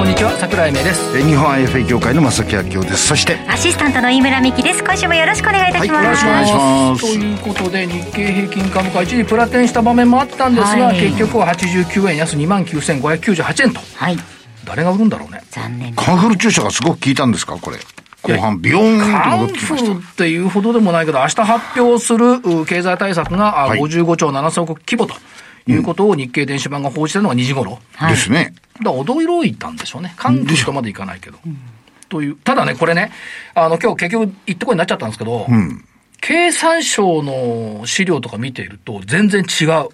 こんにちは桜井明です。日本 IFA 協会の正木明夫です。そしてアシスタントの飯村美希です。今週もよろしくお願いいたします、はいよろしくお願いします。ということで日経平均株価一時プラテンした場面もあったんですが、はい。結局は89円安2万9598円と。はい。誰が売るんだろうね。残念。カンフル注射がすごく効いたんですか？これ。後半ビヨーンと戻ってきましフルっていうほどでもないけど明日発表するう経済対策が、あはい。55兆7000億規模と。いうことを日経電子版が報じたのが2時頃、たですねだから驚いたんでしょうね。韓国とまでいかないけど。という。ただね、これね、あの、今日結局一とこになっちゃったんですけど、経産省の資料とか見ていると全然違う。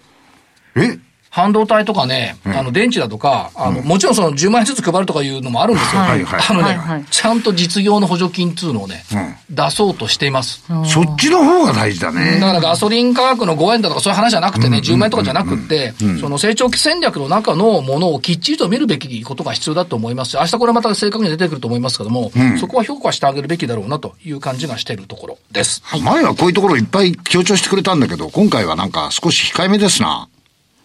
え？半導体とかね、あの、電池だとか、あの、もちろんその10万円ずつ配るとかいうのもあるんですよ。はいはい。あのね、はいはい。ちゃんと実業の補助金っていうのをね、出そうとしています。そっちの方が大事だね。だからガソリン価格の5円だとかそういう話じゃなくてね、10万円とかじゃなくて、その成長期戦略の中のものをきっちりと見るべきことが必要だと思います。し、明日これまた正確に出てくると思いますけども、そこは評価してあげるべきだろうなという感じがしているところです。前はこういうところいっぱい強調してくれたんだけど今回はなんか少し控えめですな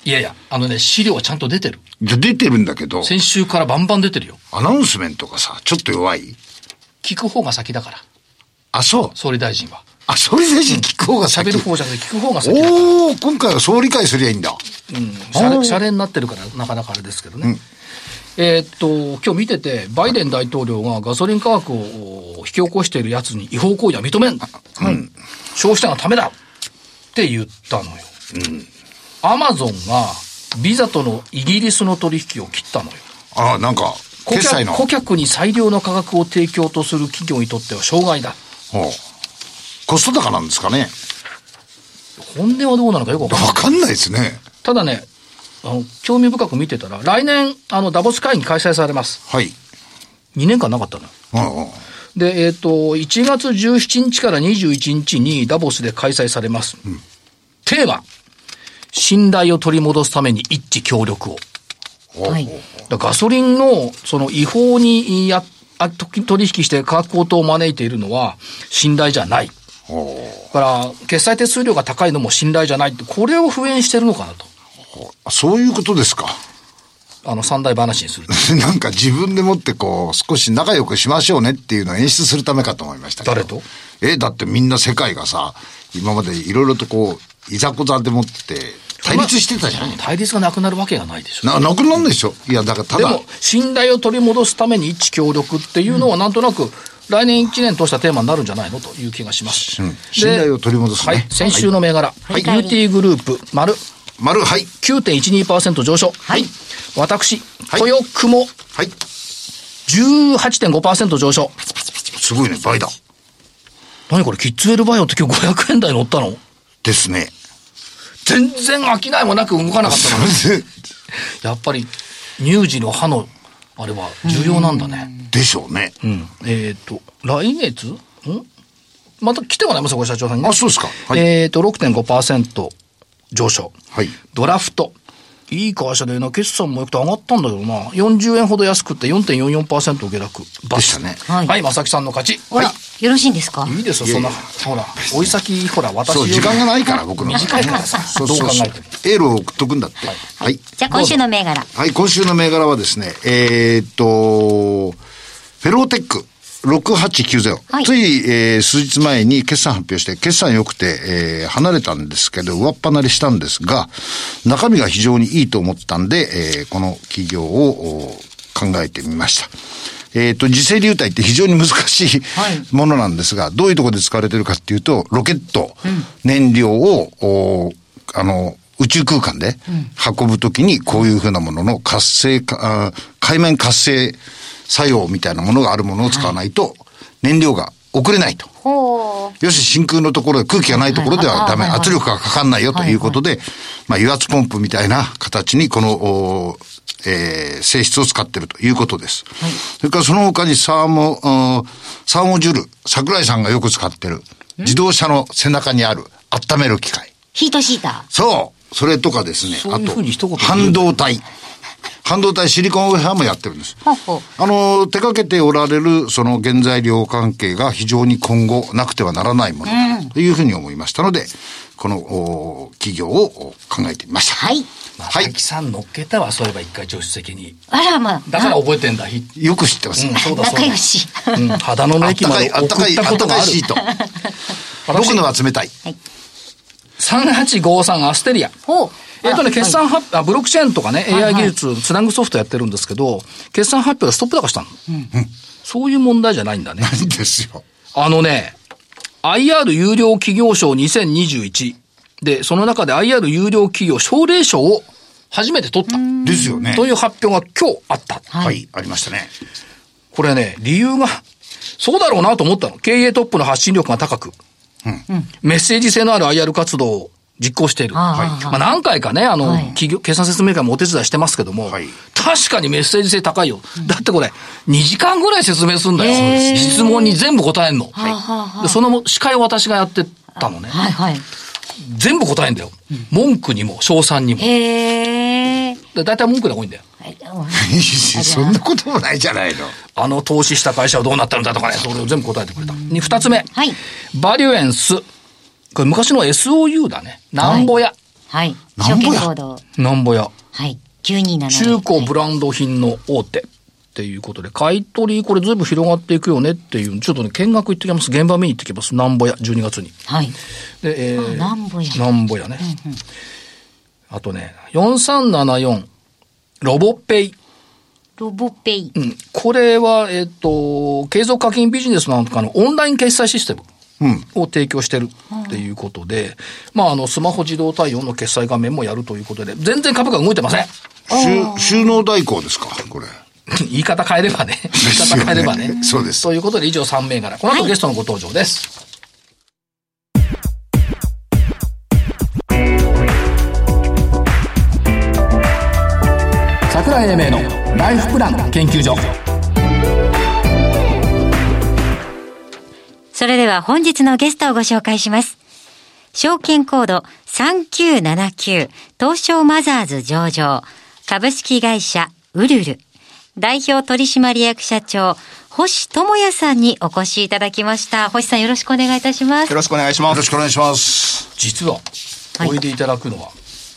いやいや、あのね、資料はちゃんと出てる。じゃ出てるんだけど先週からバンバン出てるよ。アナウンスメントがさちょっと弱い？聞く方が先だから、あそう総理大臣は。あ総理大臣聞く方が先喋る方じゃなくて聞く方が先だから。おお今回はそう理解すりゃいいんだうん、シャレ、シャレになってるから、なかなかあれですけどね。えーっと、今日見てて、バイデン大統領がガソリン価格を引き起こしているやつに違法行為は認めん。消費者のためだって言ったのよ。アマゾンがビザとのイギリスの取引を切ったのよ。あなんか顧決済の客顧客に最良の価格を提供とする企業にとっては障害だ。ほうコスト高なんですかね本音はどうなのかよくわかんないわかんないですねただね、あの、興味深く見てたら、来年、あの、ダボス会議開催されます。はい2年間なかったのよ。うんうんで、えっ、と、1月17日から21日にダボスで開催されます。テーマ、信頼を取り戻すために一致協力を。はいガソリンの、その違法にや、あ取引して価格高騰を招いているのは信頼じゃない。だから、決済手数料が高いのも信頼じゃないって、これを敷衍してるのかなと。あそういうことですかあの、三大話にすると。なんか自分でもってこう、少し仲良くしましょうねっていうのを演出するためかと思いましたけど。誰と？え、だってみんな世界がさ、今までいろいろとこう、いざこざでもって、対立してたじゃない対立がなくなるわけがないでしょ。な、なくなんでしょ？いや、だからただ、でも、信頼を取り戻すために一致協力っていうのは、なんとなく、来年1年通したテーマになるんじゃないのという気がします。うんで信頼を取り戻すねはい。先週の銘柄。はいユーティーグループ、丸、丸、はい。9.12%上昇。はい私、はい豊雲、はい。18.5%上昇。すごいね、倍だ。何これ、キッズウェルバイオって今日500円台乗ったの？ですね。全然飽きないもなく動かなかったのに。やっぱり、乳児の歯の、あれは重要なんだね。でしょうね。うん。えっ、と、来月？ん？また来てもらいますよ、これ社長さんにね。あ、そうですか。はい。えっ、と、6.5%上昇。はい。ドラフト。いい会社でな、決算もよくて上がったんだけどな。40円ほど安くって4.44%下落。バでしたねは、はいい正木さんの勝ち。ほら、よろしいんですか？いいですよ、そんな。ほら、追い先、ほら、私時間がないから、僕の。短いからさそうそうそうどう考えてもエールを送っとくんだって。はい。じゃあ今週の銘柄。はい、今週の銘柄はですね、えーっと、フェローテック。6890、はいつい、えー数日前に決算発表して、決算良くて、えー離れたんですけど、上っ離れしたんですが、中身が非常にいいと思ったんで、えーこの企業をお考えてみました。えっ、と、磁性流体って非常に難しいはい。ものなんですが、どういうところで使われてるかっていうと、ロケット、燃料を、おあの、宇宙空間で運ぶときにこういうふうなものの活性化、あ海面活性作用みたいなものがあるものを使わないと燃料が送れないと。ほよし、真空のところで空気がないところではダメ。はいはい圧力がかかんないよということで、まあ、油圧ポンプみたいな形にこの、おえー性質を使っているということです。それからその他にサーモ、うんサーモジュール、桜井さんがよく使ってる、自動車の背中にある温める機械。ヒートシータそう。それとかですね。あと、半導体。半導体シリコンウェハーもやってるんです。あの、手掛けておられる、その原材料関係が非常に今後なくてはならないものだというふうに思いましたので、このお企業をお考えてみました。はい。まあ、はい滝さん乗っけたわ、そういえば一回助手席に。あらまあ。だから覚えてんだ。ひよく知ってます。うん、そうだそうだ。仲良しうん、肌の駅まであったかい、送ったことがあるあったかいシ。ート。僕のは冷たい。3853アステリア。ほう。えっとね、あ決算発表、あブロックチェーンとかね、いはい AI 技術、つなぐソフトやってるんですけど、決算発表でストップ高したの。そういう問題じゃないんだね。いいんですよ。あのね、IR 有料企業賞2021で、その中で IR 有料企業奨励賞を初めて取った。ですよね。という発表が今日あった。はい、ありましたね。これね、理由が、そうだろうなと思ったの。経営トップの発信力が高く、メッセージ性のある IR 活動を実行している。はいまあ、何回かね、あの、はい企業、決算説明会もお手伝いしてますけども、はい確かにメッセージ性高いよ。だってこれ、2時間ぐらい説明するんだよ。質問に全部答えんの。はあはあはあでその司会を私がやってたのね。はいはい。全部答えんだよ。文句にも、賞賛にも。へえ。で大体文句が多いんだよ。はい そんなこともないじゃないの。あの投資した会社はどうなったんだとかね、それを全部答えてくれた。に二つ目。はいバリュエンス。これ昔の SOU だね。なんぼや。はい。証なんぼや。なんぼや。はい。927。中古ブランド品の大手。っていうことで、買い取り、これずいぶん広がっていくよねっていう、ちょっとね、見学行ってきます。現場見に行ってきます。なんぼや、12月に。はい。で、えー、あなんぼやなんぼやね。あとね、4374、ロボペイ。ロボペイ。うん。これは、えっ、と、継続課金ビジネスなんかのオンライン決済システムを提供してるっていうことで、まあ、あの、スマホ自動対応の決済画面もやるということで、全然株価動いてません。収収納代行ですか、これ。言い方変えれば ね。言い方変えればね。そうですということで、以上3銘柄。この後ゲストのご登場です。桜井英明のライフプラン研究所。それでは本日のゲストをご紹介します。証券コード3979東証マザーズ上場株式会社ウルル代表取締役社長星智也さんにお越しいただきました。星さんよろしくお願いいたしますよ。ろしくお願いします。よろしくお願いします。実は、はいおいでいただくのは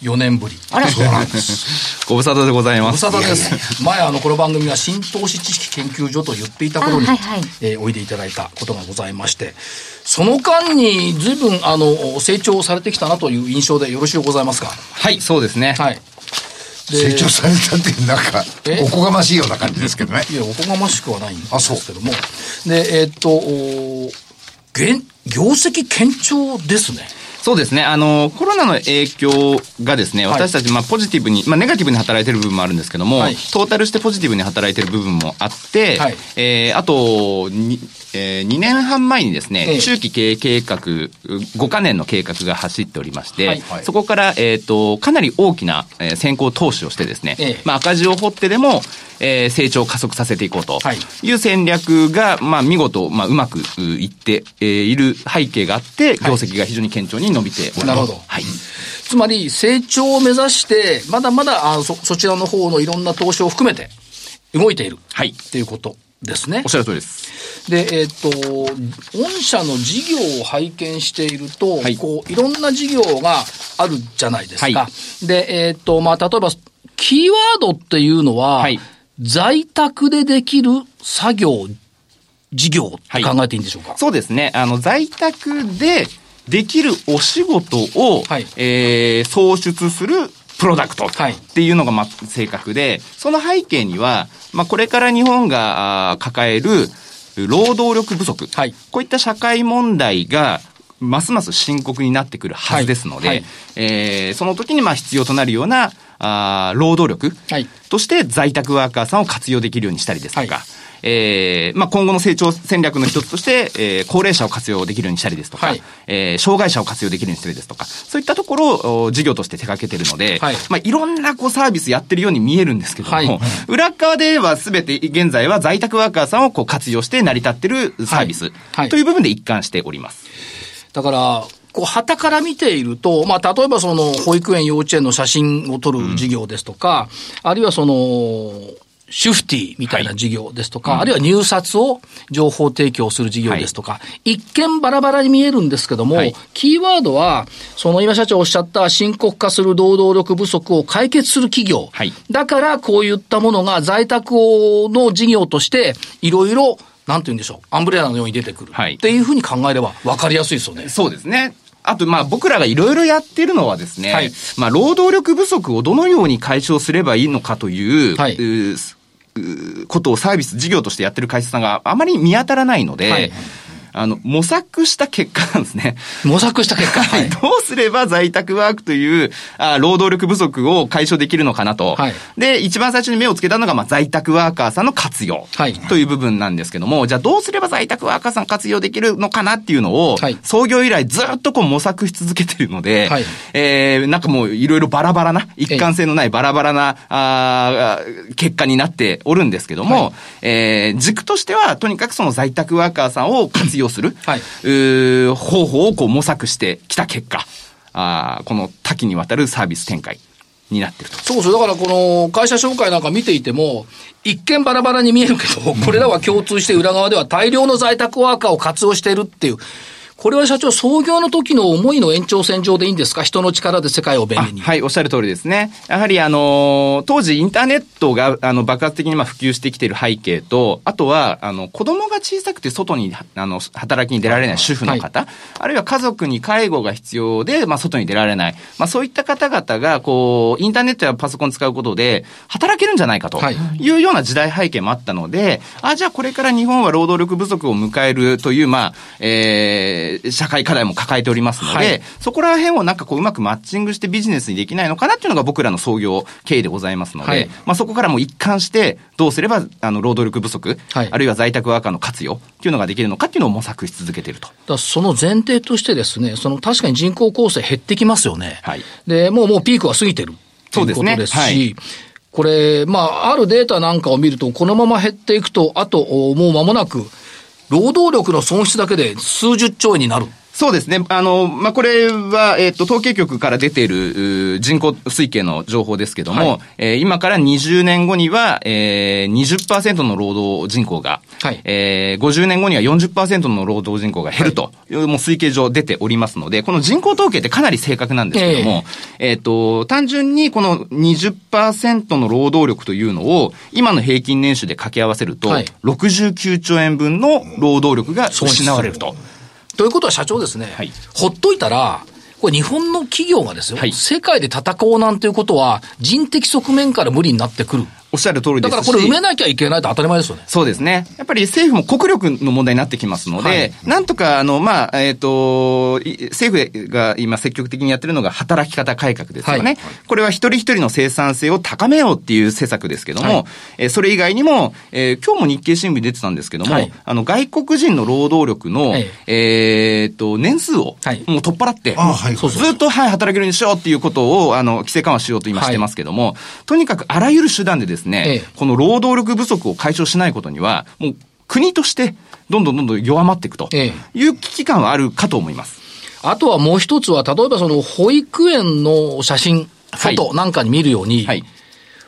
4年ぶり。あら、そうなんです。ご無沙汰でございごます。無沙汰です。前、あの、この番組が新投資知識研究所と言っていた頃に、あはいはいえーおいでいただいたことがございまして、その間に随分、あの、成長されてきたなという印象でよろしゅうございますか。はい、そうですね。はい。成長されたっていう、なんかえ、おこがましいような感じですけどね。いや、おこがましくはないんであそうすけども。で、えーっと、お現業績堅調ですね。そうですね。あの、コロナの影響がですね、はい。私たち、まあ、ポジティブに、まあ、ネガティブに働いてる部分もあるんですけども、はい。トータルしてポジティブに働いてる部分もあって、はい。えーあと、にえー、2年半前にですね、ええ。中期経営計画、5カ年の計画が走っておりまして、はい。はい。そこから、えっ、と、かなり大きな、えー先行投資をしてですね、ええ。まあ、赤字を掘ってでも、えー成長を加速させていこうとはい。いう戦略が、まあ、見事、まあ、うまくういって、えーいる背景があって、業績が非常に堅調に伸びております。なるほどはい。つまり、成長を目指して、まだまだ、あそ、そちらの方のいろんな投資を含めて、動いている。はいっていうことですねおっ。しゃる通りです。で、えっ、と、御社の事業を拝見していると、はいこう、いろんな事業があるじゃないですか。はで、えっ、と、まあ、例えば、キーワードっていうのは、はい在宅でできる作業、事業って考えていいんでしょうか、そうですね。あの、在宅でできるお仕事を、はい。えー創出するプロダクトはい。っていうのが、まあ、正確で、その背景には、まあ、これから日本が抱える労働力不足、はい。こういった社会問題が、ますます深刻になってくるはずですので、はいはい。えーその時にまあ必要となるようなあー労働力はい。として在宅ワーカーさんを活用できるようにしたりですとか、はいえーまあ、今後の成長戦略の一つとして、えー高齢者を活用できるようにしたりですとか、はい。えー障害者を活用できるようにしたりですとか、そういったところをお事業として手掛けてるので、はい。まあ、いろんなこうサービスやってるように見えるんですけども、はい。裏側では全て現在は在宅ワーカーさんをこう活用して成り立ってるサービス、という部分で一貫しております。だから、こう、旗から見ていると、まあ、例えばその、保育園、幼稚園の写真を撮る事業ですとか、うん、あるいはその、シュフティみたいな事業ですとか、はい、あるいは入札を情報提供する事業ですとか、はい、一見バラバラに見えるんですけども、はい、キーワードは、その今社長おっしゃった深刻化する労働力不足を解決する企業。だからこういったものが在宅の事業として、いろいろなんて言うんでしょう、アンブレラのように出てくる。はい、っていうふうに考えれば分かりやすいですよね。そうですね。あと、まあ、僕らがいろいろやってるのはですね、はい、まあ、労働力不足をどのように解消すればいいのかという、はい、うことをサービス、事業としてやってる会社さんがあまり見当たらないので、はいあの、模索した結果なんですね。模索した結果？はい。どうすれば在宅ワークという、あ労働力不足を解消できるのかなと。はい、で、一番最初に目をつけたのが、まあ、在宅ワーカーさんの活用。はい。という部分なんですけども、じゃあどうすれば在宅ワーカーさん活用できるのかなっていうのを、はい、創業以来ずっとこう模索し続けてるので、はい。えー、なんかもういろいろバラバラな、一貫性のないバラバラな、あ結果になっておるんですけども、はい、えー、軸としては、とにかくその在宅ワーカーさんを活用する。はい。う方法をこう模索してきた結果、あこの多岐にわたるサービス展開になってると。そうそう。だからこの会社紹介なんか見ていても、一見バラバラに見えるけど、これらは共通して裏側では大量の在宅ワーカーを活用しているっていう、これは社長、創業の時の思いの延長線上でいいんですか？人の力で世界を便利に。はい、おっしゃる通りですね。やはり、あの、当時インターネットが、あの、爆発的にまあ普及してきている背景と、あとは、あの、子供が小さくて外に、あの、働きに出られない主婦の方、はい、あるいは家族に介護が必要で、まあ、外に出られない。まあ、そういった方々が、こう、インターネットやパソコン使うことで、働けるんじゃないかというような時代背景もあったので、あ、じゃあこれから日本は労働力不足を迎えるという、まあ、えー、社会課題も抱えておりますので、はい、そこら辺をなんかこううまくマッチングしてビジネスにできないのかなっていうのが僕らの創業経緯でございますので、はい、まあそこからも一貫してどうすればあの労働力不足、はい、あるいは在宅ワーカーの活用っていうのができるのかっていうのを模索し続けていると。だその前提としてですね、その確かに人口構成減ってきますよね。はい、で、もうもうピークは過ぎてる。ということですし、すね、これ、まあ、あるデータなんかを見ると、このまま減っていくと、あと、もう間もなく、労働力の損失だけで数十兆円になる。そうですね。あの、まあ、これは、えっ、ー、と、統計局から出ている人口推計の情報ですけども、はい、えー、今から20年後には、えー、20%の労働人口が、はい、えー、50年後には40%の労働人口が減るという、はい、もう推計上出ておりますので、この人口統計ってかなり正確なんですけども、えっ、ー、と、単純にこの20%の労働力というのを、今の平均年収で掛け合わせると、はい、69兆円分の労働力が失われると。ということは社長ですね、はい、ほっといたら、これ日本の企業がですよ、はい、世界で戦おうなんていうことは、人的側面から無理になってくる。おっしゃる通りですだからこれ埋めなきゃいけないと当たり前ですよね。そうですね。やっぱり政府も国力の問題になってきますので、はい、なんとか、あの、まあ、えっ、ー、と、政府が今積極的にやってるのが働き方改革ですよね。はい、これは一人一人の生産性を高めようっていう施策ですけども、はい、えー、それ以外にも、えー、今日も日経新聞に出てたんですけども、はい、あの、外国人の労働力の、はい、えっ、と、年数を、もう取っ払って、はい、ずっと、はい、働けるようにしようっていうことを、あの、規制緩和しようと今してますけども、とにかくあらゆる手段でですね、この労働力不足を解消しないことには、もう国としてどんどんどんどん弱まっていくという危機感はあるかと思います。あとはもう一つは、例えばその保育園の写真、フォトなんかに見るように、はい、はい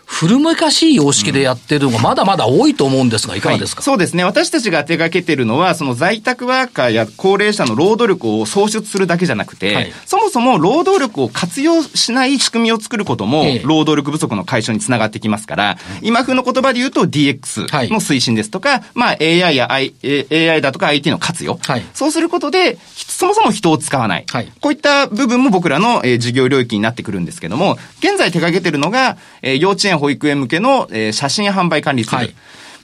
古めかしい様式でやってるのがまだまだ多いと思うんですが、いかがですか、はい、そうですね。私たちが手掛けてるのは、その在宅ワーカーや高齢者の労働力を創出するだけじゃなくて、はい、そもそも労働力を活用しない仕組みを作ることも、労働力不足の解消につながってきますから、今風の言葉で言うと DX の推進ですとか、まあ AI や I AI だとか IT の活用。そうすることで、そもそも人を使わない。こういった部分も僕らの、え事業領域になってくるんですけども、現在手掛けてるのが、え幼稚園保育園向けの、えー、写真販売管理ツール。はい、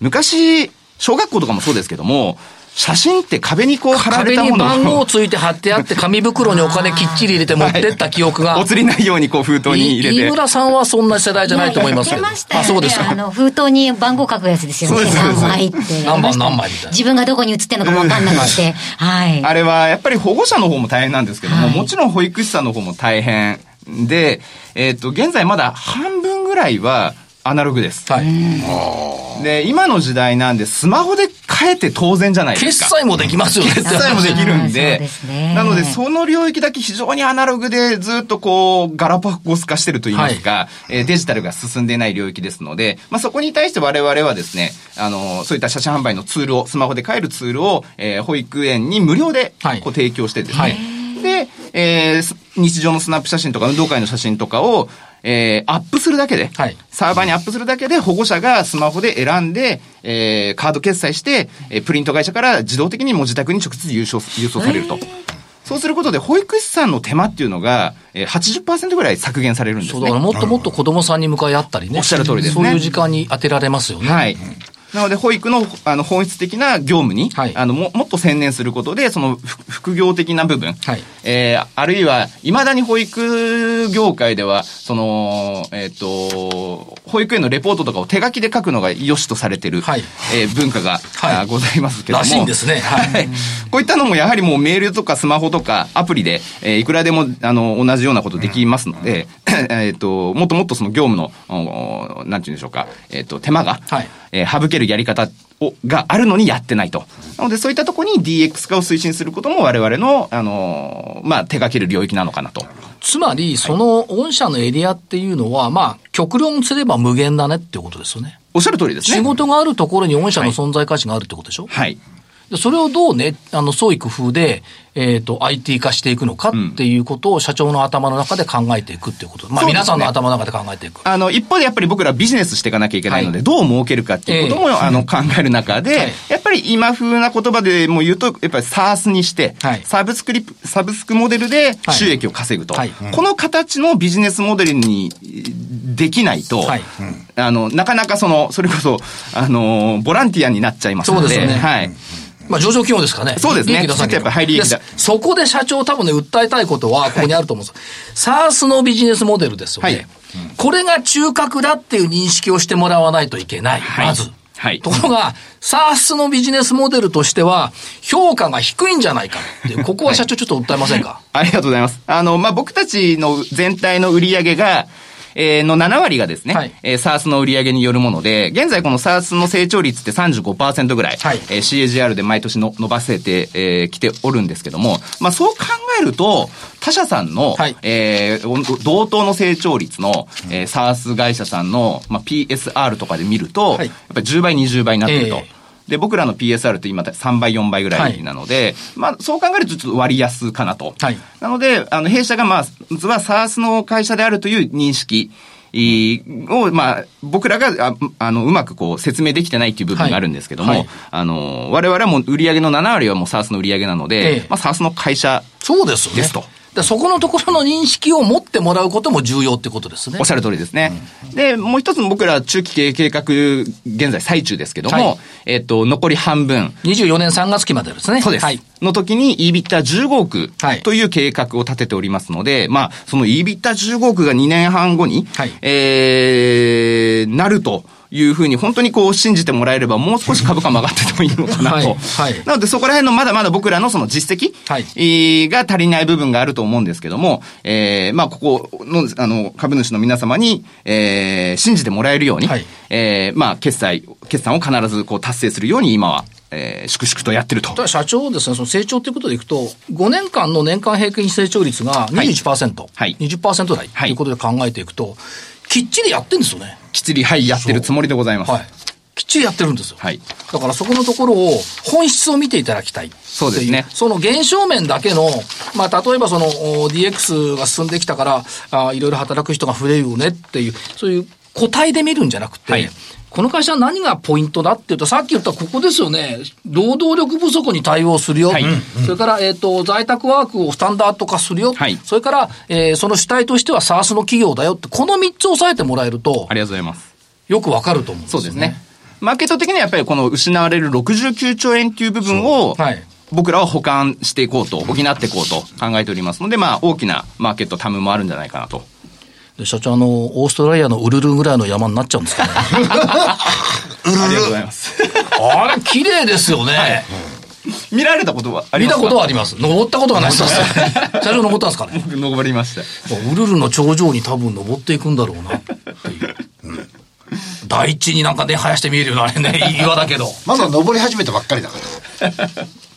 昔、小学校とかもそうですけども、写真って壁にこう貼られたもの壁に番号ついて貼ってあって、紙袋にお金きっちり入れて持ってった記憶が。お釣りないようにこう封筒に入れて。飯村さんはそんな世代じゃないと思いますけど。あ、そうですか。あの、封筒に番号書くやつですよね。何枚って。何番何枚みたいな。自分がどこに写ってるのか分かんなくて。はい。あれはやっぱり保護者の方も大変なんですけども、もちろん保育士さんの方も大変。で、えっ、と、現在まだ半分ぐらいは、アナログです。はい。で、今の時代なんで、スマホで変えて当然じゃないですか。決済もできますよね。決済もできるんで。そうですねなので、その領域だけ非常にアナログでずっとこう、ガラパゴス化してると言いますか、えーデジタルが進んでいない領域ですので、まあ、そこに対して我々はですね、あの、そういった写真販売のツールを、スマホで買えるツールを、えー保育園に無料ではいこう提供してですね、はいで、えーす日常のスナップ写真とか運動会の写真とかを、えーアップするだけで、はいサーバーにアップするだけで保護者がスマホで選んで、えーカード決済して、えープリント会社から自動的にもう自宅に直接郵送郵送されると。そうすることで、保育士さんの手間っていうのが、えー、80%ぐらい削減されるんですね。そうだからもっともっと子供さんに向かい合ったりね。おっしゃる通りですねそういう時間に当てられますよね。はい。なので、保育のあの本質的な業務に、はい。あのももっと専念することで、そのふ副業的な部分、はい。えーあるいは、いまだに保育業界では、その、えっ、と、保育園のレポートとかを手書きで書くのが良しとされてる、はい。えー文化が、はい。あございますけども。らしいんですね。はい。はい。こういったのもやはりもうメールとかスマホとかアプリで、えーいくらでも、あの、同じようなことできますので、えっと、もっともっとその業務の、おなんて言うんでしょうか、えっ、と、手間が、はい。えー省けるやり方をがあるのにやってないと。なので、そういったところに DX 化を推進することも我々の、あのーまあ、手掛ける領域なのかなと。つまり、その御社のエリアっていうのは、まあ、極論すれば無限だねっていうことですよね。おっしゃる通りですね。仕事があるところに御社の存在価値があるってことでしょ、はい。でそれをどうね、あの、創意工夫で、えっ、と、IT 化していくのかっていうことを社長の頭の中で考えていくっていうこと。まあ、そうですね。皆さんの頭の中で考えていく。あの、一方でやっぱり僕らビジネスしていかなきゃいけないので、はい。どう儲けるかっていうことも、ええ。あの、考える中で、はい。やっぱり今風な言葉でもう言うと、やっぱり SARS にして、はい。サブスクリプ、サブスクモデルで収益を稼ぐと。はい。この形のビジネスモデルにできないと、はい。あの、なかなかその、それこそ、あの、ボランティアになっちゃいますので、そうですよね。はい。まあ、上場企業ですからね。そうですね利益出さやっぱり入り益だでそこで社長多分ね、訴えたいことは、ここにあると思うんですよ。サースのビジネスモデルですよね。はいこれが中核だっていう認識をしてもらわないといけない。はいまず。はいところが、サースのビジネスモデルとしては、評価が低いんじゃないかってここは社長ちょっと訴えませんか、ありがとうございます。あの、まあ、僕たちの全体の売り上げが、えーの7割がですね、はい。えー、SARS の売り上げによるもので、現在この SARS の成長率って35%ぐらい、はい。えー CAGR で毎年の伸ばせてき、えー来ておるんですけども、まあ、そう考えると、他社さんの、はい。えー同等の成長率の、えー、SARS 会社さんの、まあ、PSR とかで見ると、はい。やっぱり10倍、20倍になってると。ええで、僕らの PSR って今3倍、4倍ぐらいなので、まあ、そう考えるとちょっと割安かなと。はいなので、あの、弊社がまあ、まずは SARS の会社であるという認識。いを、まあ、僕らが、ああの、うまくこう、説明できてないっていう部分があるんですけども、はいはいあの、我々はもう売上の7割はもう SARS の売上なので、ええまあ、SARS の会社、そうですよね。でそこのところの認識を持ってもらうことも重要ってことですね。おっしゃる通りですね。で、もう一つ僕ら中期経営計画、現在最中ですけども、はいえっと、残り半分、24年3月期までですね。そうです。はい。の時に EBITDA15 億はいという計画を立てておりますので、まあ、その EBITDA15 億が2年半後に、はいえー、なると。いうふうに本当にこう信じてもらえればもう少し株価も上がっててもいいのかなと。はいはいなのでそこら辺のまだまだ僕らのその実績、はいえーが足りない部分があると思うんですけども、えー、まあここのあの株主の皆様に、えー、信じてもらえるように、はいえー、まあ決済、決算を必ずこう達成するように今は、えー、粛々とやってると。ただ社長ですね、その成長ということでいくと、5年間の年間平均成長率が21%、はい20%台とはいいうことで考えていくと、きっちりやってるんですよね。きっちり、はい、やってるつもりでございます。はい。きっちりやってるんですよ。はいだからそこのところを本質を見ていただきたい。そうですねその現象面だけの、まあ、例えばそのお DX が進んできたから、あいろいろ働く人が増えるよねっていう、そういう個体で見るんじゃなくて、はいこの会社は何がポイントだっていうと、さっき言ったここですよね。労働力不足に対応するよ。はいそれから、えっ、と、在宅ワークをスタンダード化するよ。はいそれから、えーその主体としては SARS の企業だよって、この3つ押さえてもらえるとあ、りがとうございます。よくわかると思うんですよそうですね。マーケット的にはやっぱりこの失われる69兆円っていう部分を、はい。僕らは補完していこうと、補っていこうと考えておりますので、まあ大きなマーケットタムもあるんじゃないかなと。で社長、あの、オーストラリアのウルルぐらいの山になっちゃうんですかね。ありがとうございます。あれ、綺麗ですよね。見られたことはあり見たますか？ことはあります。登ったことがないです。社長登ったんですかね？僕登りました。ウルルの頂上に多分登っていくんだろうなっていう。第一になんかね、生やして見えるようなあれね、岩だけど。まだ登り始めたばっかりだから。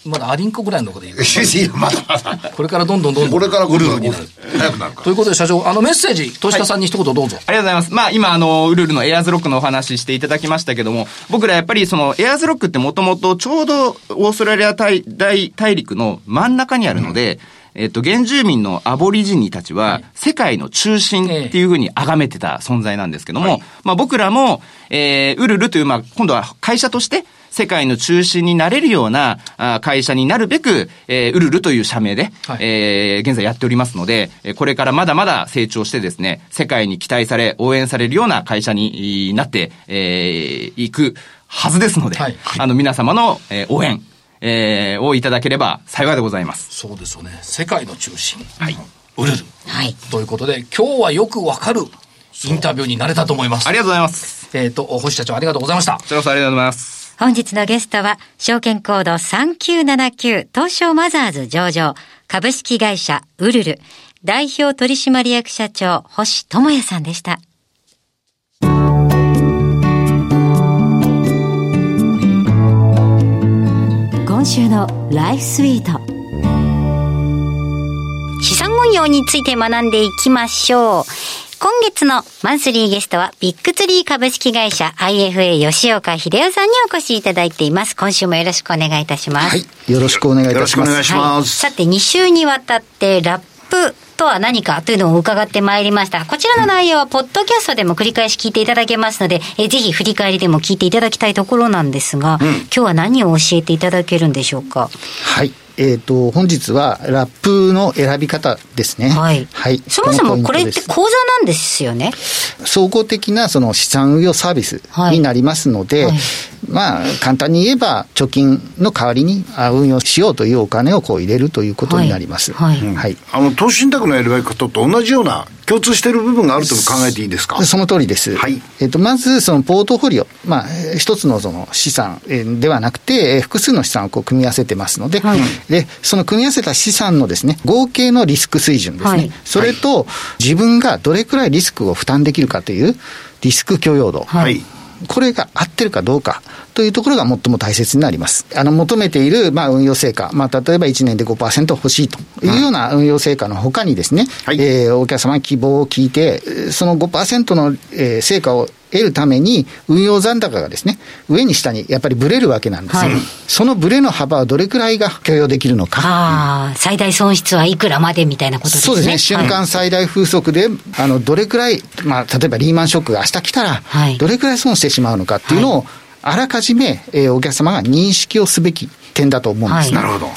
まだアリンコぐらいのとこでいい。いや、まだまだ。これからどんどんどんどん。これからウルルになる。早くなるかということで、社長、あのメッセージ、投資家さんに一言どうぞ。ありがとうございます。まあ今、あの、ウルルのエアーズロックのお話していただきましたけども、僕らやっぱりそのエアーズロックってもともとちょうどオーストラリア大大大陸の真ん中にあるので、えっと、原住民のアボリジニたちは、世界の中心っていうふうに崇めてた存在なんですけども、まあ僕らも、えー、ウルルという、まあ今度は会社として、世界の中心になれるようなあ会社になるべく、えー、ウルルという社名で、はいえー現在やっておりますので、えーこれからまだまだ成長してですね、世界に期待され、応援されるような会社にいなって、えーいくはずですので、はいあの皆様の、えー応援、えーをいただければ幸いでございます。そうですよね。世界の中心。はい。ウルル。はい。ということで、今日はよくわかるインタビューになれたと思います。ありがとうございます。えっ、と、星社長ありがとうございました。こちらこそありがとうございます。本日のゲストは、証券コード3979東証マザーズ上場、株式会社ウルル、代表取締役社長、星智也さんでした。今週のライフスイート。資産運用について学んでいきましょう。今月のマンスリーゲストは、ビッグツリー株式会社 IFA 吉岡秀夫さんにお越しいただいています。今週もよろしくお願いいたします。はい。よろしくお願いいたします。よろしくお願いします。さて、2週にわたって、ラップとは何かというのを伺ってまいりました。こちらの内容は、ポッドキャストでも繰り返し聞いていただけますので、えぜひ振り返りでも聞いていただきたいところなんですが、今日は何を教えていただけるんでしょうか？はい。えっ、と、本日はラップの選び方ですね。はい。はい。そもそもこれってのポイントです講座なんですよね？総合的なその資産運用サービスになりますので、はいまあ、簡単に言えば、貯金の代わりにあ運用しようというお金をこう入れるということになります。はいはいはいあの、投資信託の選び方と同じような共通している部分があると考えていいですか？その通りです。はいえっと、まず、そのポートフォリオ。まあ、えー一つのその資産えーではなくて、えー複数の資産をこう組み合わせてますので、で、その組み合わせた資産のですね、合計のリスク水準ですね。はいそれと、自分がどれくらいリスクを負担できるかという、リスク許容度。はい。これが合ってるかどうかというところが最も大切になります。あの、求めている、まあ、運用成果。まあ、例えば1年で5%欲しいというような運用成果の他にですね、はいえーお客様に希望を聞いて、えーその5%の、えー成果を得るために、運用残高がですね、上に下にやっぱりブレるわけなんですよ。はいそのブレの幅はどれくらいが許容できるのか。ああ、最大損失はいくらまでみたいなことですね。そうですね、瞬はい間最大風速で、あのどれくらい、まあ、例えばリーマンショックが明日来たら、はいどれくらい損してしまうのかっていうのを、あらかじめ、えーお客様が認識をすべき点だと思うんですね。はいなるほど。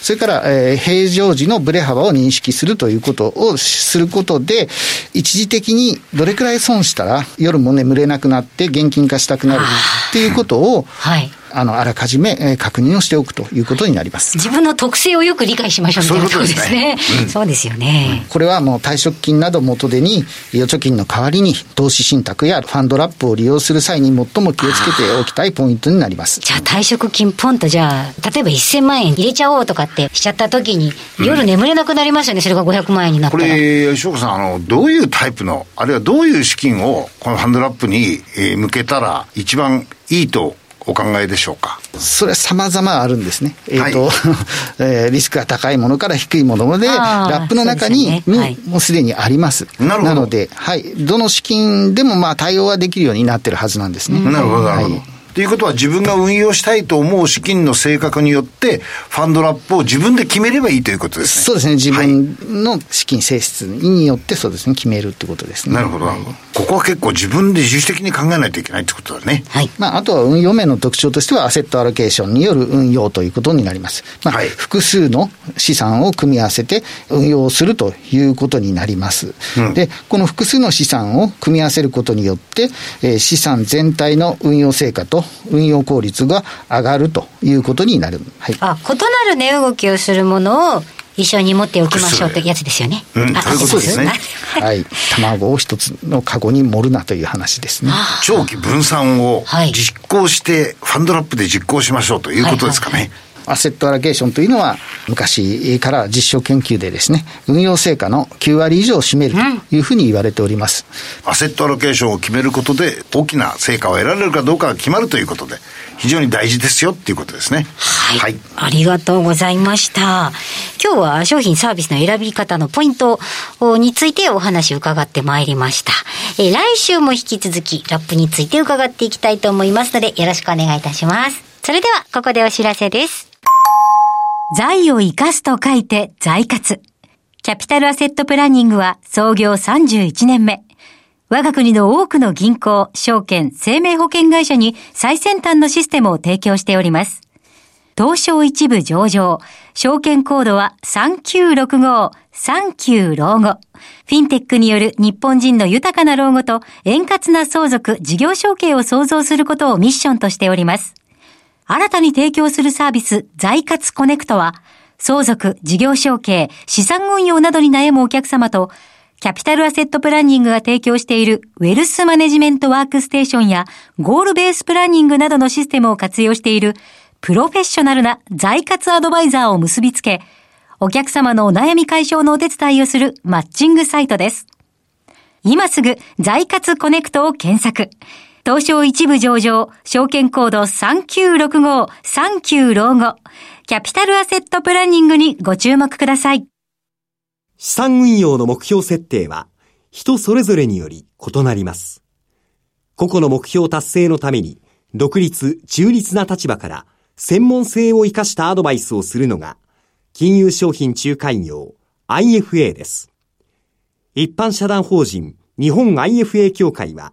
それから、えー平常時のブレ幅を認識するということをすることで、一時的にどれくらい損したら夜も眠れなくなって現金化したくなるっていうことを、はい。あの、あらかじめ、えー確認をしておくということになります。自分の特性をよく理解しましょうみたいなところですね。そうですよね。これはもう退職金など元手に、預貯金の代わりに投資信託やファンドラップを利用する際に最も気をつけておきたいポイントになります。じゃあ退職金ポンとじゃあ、例えば1000万円入れちゃおうとかってしちゃった時に、夜眠れなくなりますよね、それが500万円になったら。これ、吉岡さん、あの、どういうタイプの、あるいはどういう資金を、このハンドラップに、えー向けたら、一番いいとお考えでしょうか？それは様々あるんですね。えっ、はいと、えー リスクが高いものから低いものまで、ラップの中に、ねはいにもうすでにあります。なるほどので、はい。どの資金でもまあ対応はできるようになってるはずなんですね。なるほど、なるほど。はいということは自分が運用したいと思う資金の性格によって、ファンドラップを自分で決めればいいということですね。そうですね。自はい分の資金性質によってそうですね、決めるってことですね。なるほど、なるほど。ここは結構自分で自主的に考えないといけないってことだね。はい。まあ、あとは運用面の特徴としては、アセットアロケーションによる運用ということになります。まあ、はい複数の資産を組み合わせて運用するということになります。うんで、この複数の資産を組み合わせることによって、えー資産全体の運用成果と運用効率が上がるということになる。はい。あ、異なる値動きをするものを一緒に持っておきましょうというやつですよね。あうんそういうことですね はい。卵を一つのカゴに盛るなという話ですね。長期分散をはい実行して、ファンドラップで実行しましょうということですかね。アセットアロケーションというのは、昔から実証研究でですね、運用成果の9割以上を占めるというふうに言われております。アセットアロケーションを決めることで、大きな成果を得られるかどうかが決まるということで、非常に大事ですよっていうことですね。はい。はい、ありがとうございました。今日は商品サービスの選び方のポイントについてお話を伺ってまいりました。えー、来週も引き続きラップについて伺っていきたいと思いますので、よろしくお願いいたします。それでは、ここでお知らせです。財を生かすと書いて財活。キャピタルアセットプランニングは創業31年目。我が国の多くの銀行、証券、生命保険会社に最先端のシステムを提供しております。東証一部上場、証券コードは3965、39老後。フィンテックによる日本人の豊かな老後と円滑な相続、事業承継を創造することをミッションとしております。新たに提供するサービス、財活コネクトは、相続、事業承継、資産運用などに悩むお客様と、キャピタルアセットプランニングが提供しているウェルスマネジメントワークステーションやゴールベースプランニングなどのシステムを活用しているプロフェッショナルな財活アドバイザーを結びつけ、お客様のお悩み解消のお手伝いをするマッチングサイトです。今すぐ財活コネクトを検索。東証一部上場、証券コード3965、39老後、キャピタルアセットプランニングにご注目ください。資産運用の目標設定は、人それぞれにより異なります。個々の目標達成のために、独立、中立な立場から、専門性を生かしたアドバイスをするのが、金融商品仲介業 IFA です。一般社団法人日本 IFA 協会は、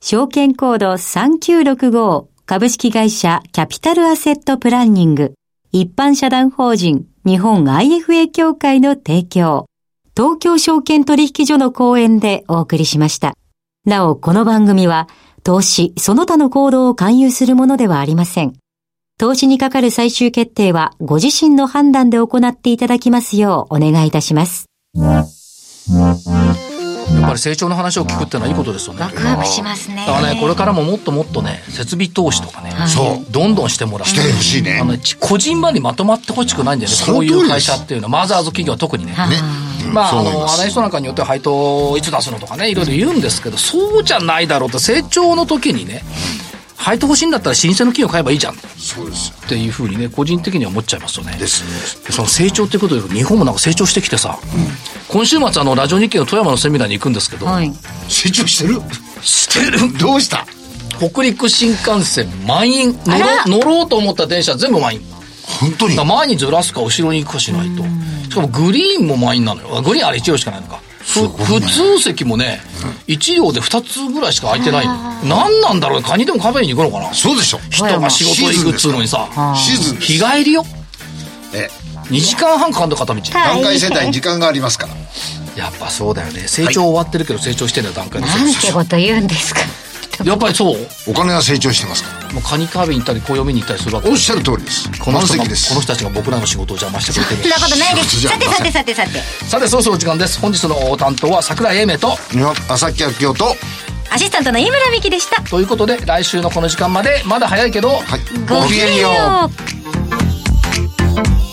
証券コード3965株式会社キャピタルアセットプランニング一般社団法人日本 IFA 協会の提供東京証券取引所の講演でお送りしました。なお、この番組は投資その他の行動を勧誘するものではありません。投資にかかる最終決定はご自身の判断で行っていただきますようお願いいたします。やっぱり成長の話を聞くってのはいいことですよね。ワクワクしますね。だからね、これからももっともっとね、設備投資とかね、そう。どんどんしてもらって。してほしいね。あの、個人場にまとまってほしくないんだよね。こういう会社っていうのは、マザーズ企業は特にね。ね。まあ、あの、アナリストなんかによっては配当いつ出すのとかね、いろいろ言うんですけど、そうじゃないだろうと、成長の時にね、配当欲しいんだったら老舗の企業買えばいいじゃん。そうですっていうふうにね個人的には思っちゃいますよね。ですねその成長っていうことで日本もなんか成長してきてさ、うん、今週末あのラジオ日経の富山のセミナーに行くんですけど、はい、成長してる？してる。どうした？北陸新幹線満員。乗ろ乗ろうと思った電車全部満員。本当に？前にずらすか後ろに行くかしないと。しかもグリーンも満員なのよ。グリーンあれ1両しかないのか普通席もね、1両で2つぐらいしか空いてないの。何なんだろうカニでもカフェに行くのかなそうでしょ。人が仕事行くっつうのにさ、シーズン日帰りよ。え2時間半かかるの片道。段階世代に時間がありますから。やっぱそうだよね。成長終わってるけど成長してんだよ、段階のなんてこと言うんですか。やっぱりそうお金は成長してますからもうカニカービに行ったり暦に行ったりするわけ。おっしゃる通りです。この人この人たちが僕らの仕事を邪魔してくれてる。そんなことないです。さてさてさてさてさて。そろそろ時間です。本日の担当は桜井英明と。日本朝木明夫と。アシスタントの井村美樹でした。ということで来週のこの時間までまだ早いけど、はい、ごきげんよう